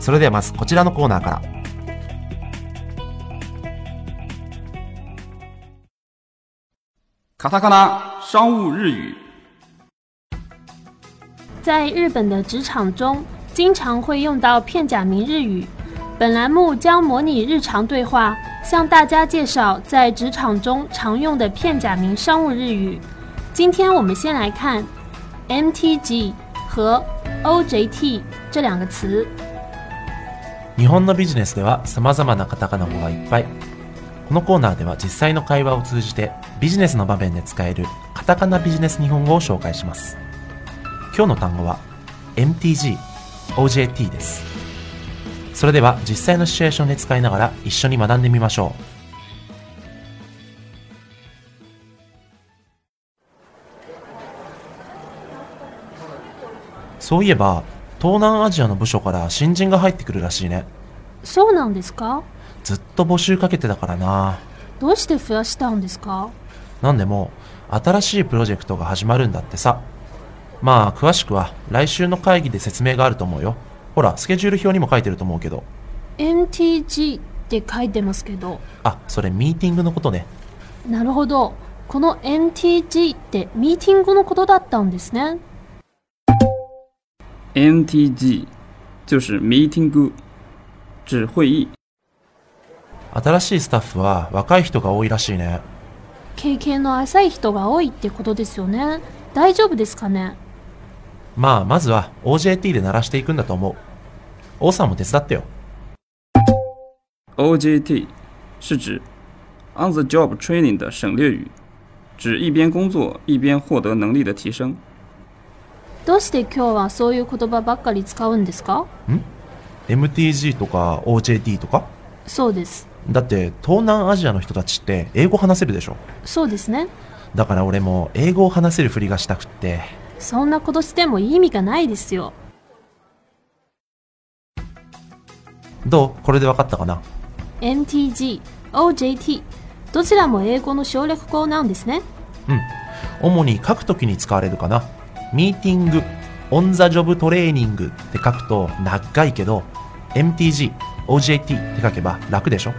それではまずこちらのコーナーから。卡塔卡纳商务日语。在日本的职场中，经常会用到片假名日语。本栏目将模拟日常对话，向大家介绍在职场中常用的片假名商务日语。今天我们先来看 MTG 和 OJT 这两个词。 日本のビジネスでは様々なカタカナ語がいっぱい。このコーナーでは実際の会話を通じてビジネスの場面で使えるカタカナビジネス日本語を紹介します。今日の単語は MTG、OJT です。それでは実際のシチュエーションで使いながら一緒に学んでみましょう。そういえば、東南アジアの部署から新人が入ってくるらしいね。そうなんですか？ずっと募集かけてたからな。どうして増やしたんですか？なんでも、新しいプロジェクトが始まるんだってさ。まあ、詳しくは来週の会議で説明があると思うよ。ほら、スケジュール表にも書いてると思うけど。MTG って書いてますけど。あ、それミーティングのことね。なるほど。この MTG ってミーティングのことだったんですね。NTG 就是 meeting，指会議。新しいスタッフは若い人が多いらしいね。経験の浅い人が多いってことですよね。大丈夫ですかね？まあ、まずは OJT で鳴らしていくんだと思う。王さんも手伝ってよ。OJT 是指 on the job training 的省略语，指一边工作一边获得能力的提升。どうして今日はそういう言葉ばっかり使うんですか？MTG とか OJT とか？そうです。だって東南アジアの人たちって英語話せるでしょ？そうですね。だから俺も英語を話せるふりがしたくって。そんなことしても意味がないですよ。どう？これで分かったかな？MTG、OJT、どちらも英語の省略語なんですね。うん。主に書くときに使われるかな？ミーティングオンザジョブトレーニングって書くと長いけど MTG、OJT って書けば楽でしょ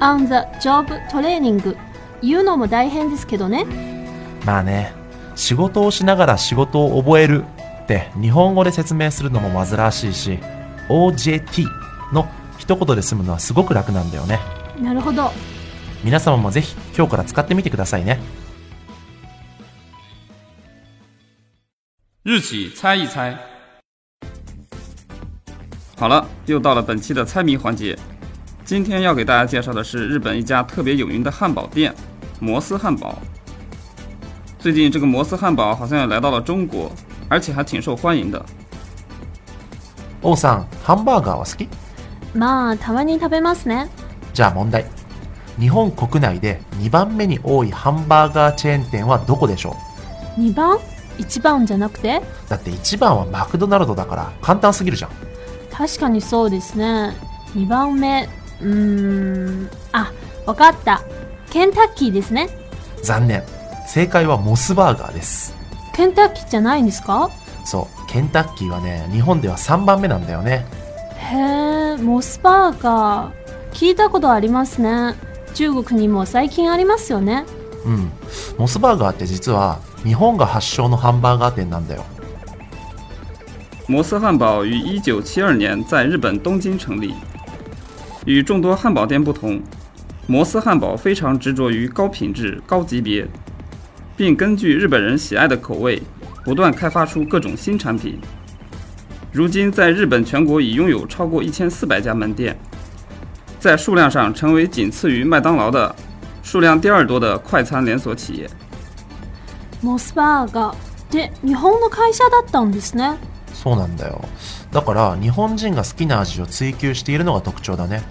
？on the job training 言うのも大変ですけどね。まあね仕事をしながら仕事を覚えるって日本語で説明するのも煩わしいし OJT の一言で済むのはすごく楽なんだよねなるほど。皆様もぜひ今日から使ってみてくださいね日企猜一猜。好了，又到了本期的猜谜环节。今天要给大家介绍的是日本一家特别有名的汉堡店——摩斯汉堡。最近这个摩斯汉堡好像也来到了中国，而且还挺受欢迎的。王さんハンバーガーは好きまあ、たまに食べますね。じゃあ問題日本国内で2番目に多いハンバーガーチェーン店はどこでしょ2番 ?1 番じゃなくて？うだって1番はマクドナルドだから簡単すぎるじゃん確かにそうですね。2番目、うーん、あ、わかった。ケンタッキーですね。残念正解はモスバーガーですケンタッキーじゃないんですか？そうケンタッキーはね日本では3番目なんだよねへえ、モスバーガー。聞いたことありますね。中国にも最近ありますよね。うんモスバーガーって実は日本が発祥のハンバーガー店なんだよ摩斯汉堡于1972年在日本东京成立。与众多汉堡店不同，摩斯汉堡非常执着于高品质、高级别，并根据日本人喜爱的口味，不断开发出各种新产品。如今，在日本全国已拥有超过1400家门店，在数量上成为仅次于麦当劳的 数量第二多的快餐连锁企业。モスバーガー。って日本の会社だったんですね。そうなんだよ。だから日本人が好きな味を追求しているのが特徴だね。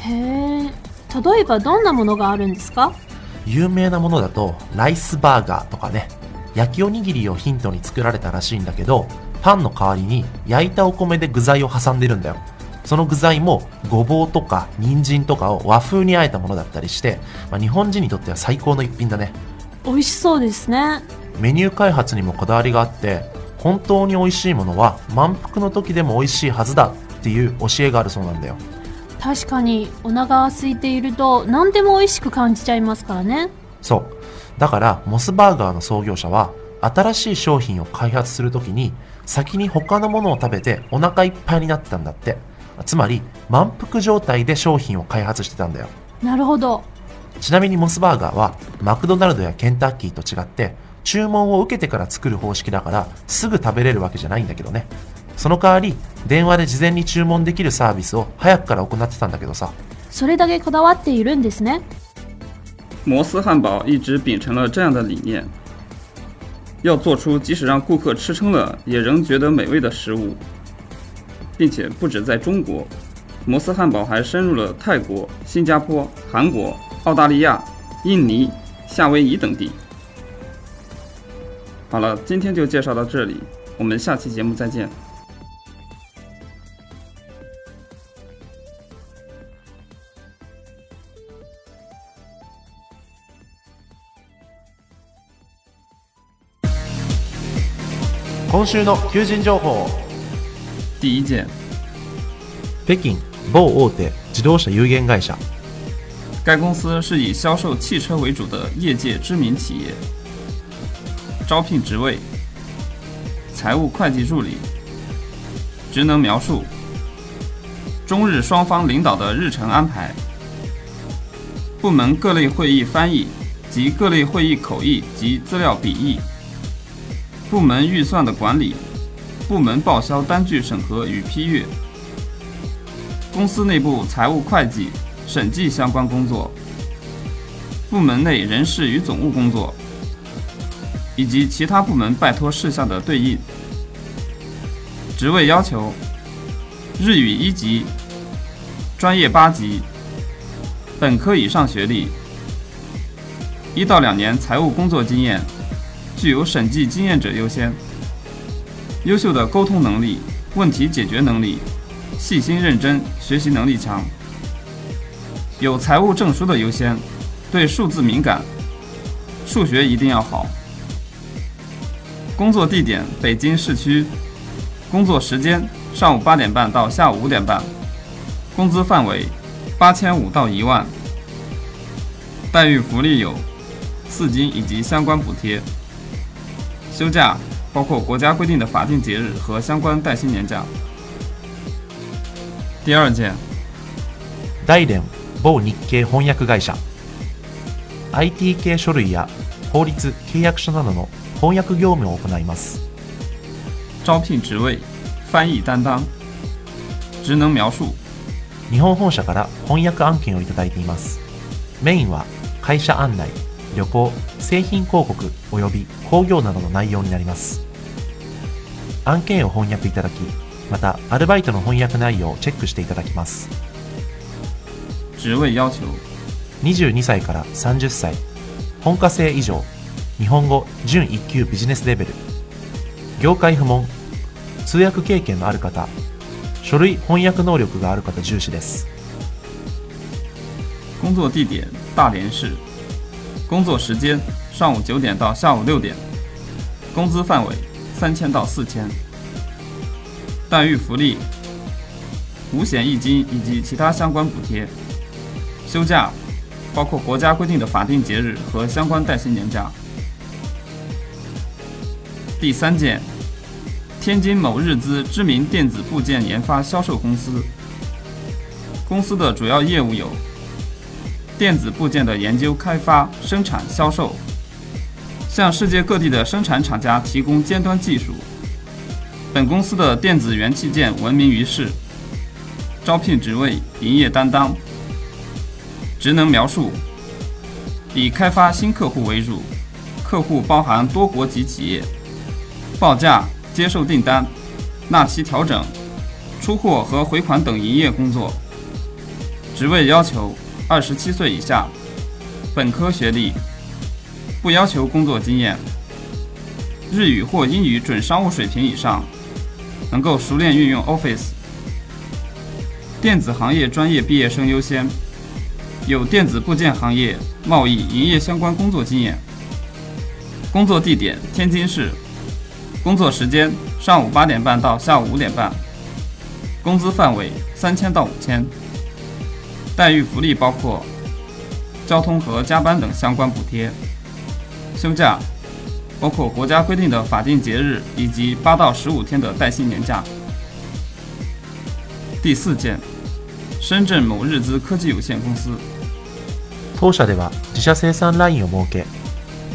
へえ例えばどんなものがあるんですか？有名なものだとライスバーガーとかね。焼きおにぎりをヒントに作られたらしいんだけどパンの代わりに焼いたお米で具材を挟んでるんだよその具材もごぼうとか人参とかを和風にあえたものだったりして、まあ、日本人にとっては最高の一品だね。美味しそうですね。メニュー開発にもこだわりがあって本当に美味しいものは満腹の時でも美味しいはずだっていう教えがあるそうなんだよ。確かにお腹が空いていると何でも美味しく感じちゃいますからね。そう。だからモスバーガーの創業者は新しい商品を開発するときに先に他のものを食べてお腹いっぱいになってたんだってつまり満腹状態で商品を開発してたんだよ。なるほど。ちなみにモスバーガーはマクドナルドやケンタッキーと違って注文を受けてから作る方式だからすぐ食べれるわけじゃないんだけどね。その代わり電話で事前に注文できるサービスを早くから行ってたんだけどさ。それだけこだわっているんですね。摩斯汉堡一直秉承了这样的理念，要做出即使让顾客吃撑了也仍觉得美味的食物，并且不止在中国，摩斯汉堡还深入了泰国、新加坡、韩国、澳大利亚、印尼、夏威夷等地。好了，今天就介绍到这里，我们下期节目再见。今週の求人情報第一件，北京某大手自動車有限会社该公司是以销售汽车为主的业界知名企业。招聘职位：财务会计助理。职能描述：中日双方领导的日程安排。部门各类会议翻译及各类会议口译及资料笔译。部门预算的管理。部门报销单据审核与批阅。公司内部财务会计。审计相关工作，部门内人事与总务工作，以及其他部门拜托事项的对应。职位要求：日语一级，专业八级，本科以上学历，一到两年财务工作经验，具有审计经验者优先。优秀的沟通能力、问题解决能力，细心认真，学习能力强。有财务证书的优先，对数字敏感，数学一定要好。工作地点北京市区，工作时间上午八点半到下午五点半，工资范围八千五到一万，待遇福利有四金以及相关补贴，休假包括国家规定的法定节日和相关带薪年假。第二件，大連某日系翻訳会社。IT 系書類や法律契約書などの翻訳業務を行います。招聘职位：翻译担当。职能描述：日本本社から翻訳案件をいただいています。メインは会社案内旅行製品広告及び工業などの内容になります案件を翻訳いただきまたアルバイトの翻訳内容をチェックしていただきます。职位要求：22歳から30歳。本科生以上。日本語準1級ビジネスレベル。業界不問通訳経験のある方。書類翻訳能力がある方重視です。工作地点大连市，工作时间上午九点到下午六点，工资范围三千到四千，待遇福利五险一金以及其他相关补贴，休假包括国家规定的法定节日和相关带薪年假。第三件，天津某日资知名电子部件研发销售公司，公司的主要业务有。电子部件的研究、开发、生产、销售，向世界各地的生产厂家提供尖端技术。本公司的电子元器件闻名于世。招聘职位：营业担当。职能描述：以开发新客户为主，客户包含多国籍企业，报价、接受订单，纳期调整、出货和回款等营业工作。职位要求二十七岁以下，本科学历，不要求工作经验，日语或英语准商务水平以上，能够熟练运用 Office。电子行业专业毕业生优先，有电子部件行业、贸易、营业相关工作经验。工作地点天津市，工作时间上午八点半到下午五点半，工资范围三千到五千。待遇福利包括交通和加班等相关补贴，休假包括国家规定的法定节日以及八到十五天的带薪年假。第四件，深圳某日资科技有限公司。当社では自社生産ラインを設け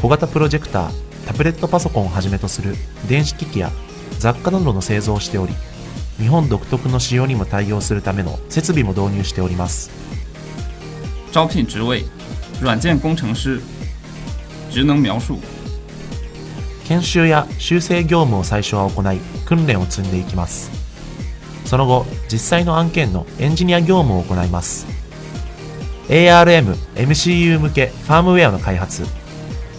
小型プロジェクタータブレットパソコンをはじめとする電子機器や雑貨などの製造をしており日本独特の仕様にも対応するための設備も導入しております招聘职位：软件工程师。 职能描述：研修や修正業務を最初は行い訓練を積んでいきます。その後実際の案件のエンジニア業務を行います。ARM、MCU 向けファームウェアの開発。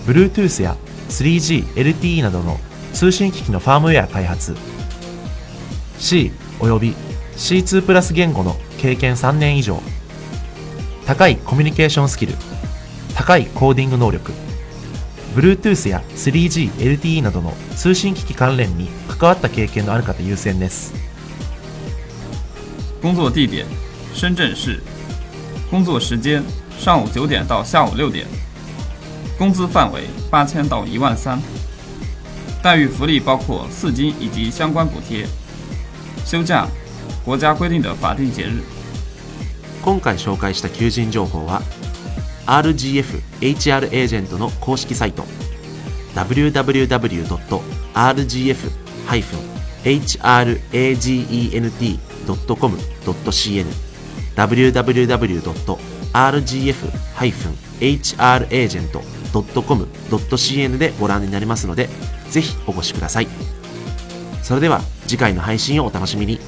Bluetooth や 3G、LTE などの通信機器のファームウェア開発。C および C2 プラス言語の経験3年以上。高いコミュニケーションスキル。高いコーディング能力。Bluetooth や 3G、LTE などの通信機器関連に関わった経験のある方優先です工作地点：深圳市。工作时间：上午九点到下午六点。工资范围：八千到一万三。待遇福利包括四金以及相关补贴。休假：国家规定的法定节日。今回紹介した求人情報は RGF HR エージェントの公式サイト。www.rgf-hragent.com.cn www.rgf-hragent.com.cn でご覧になれますのでぜひお越しください。それでは次回の配信をお楽しみに。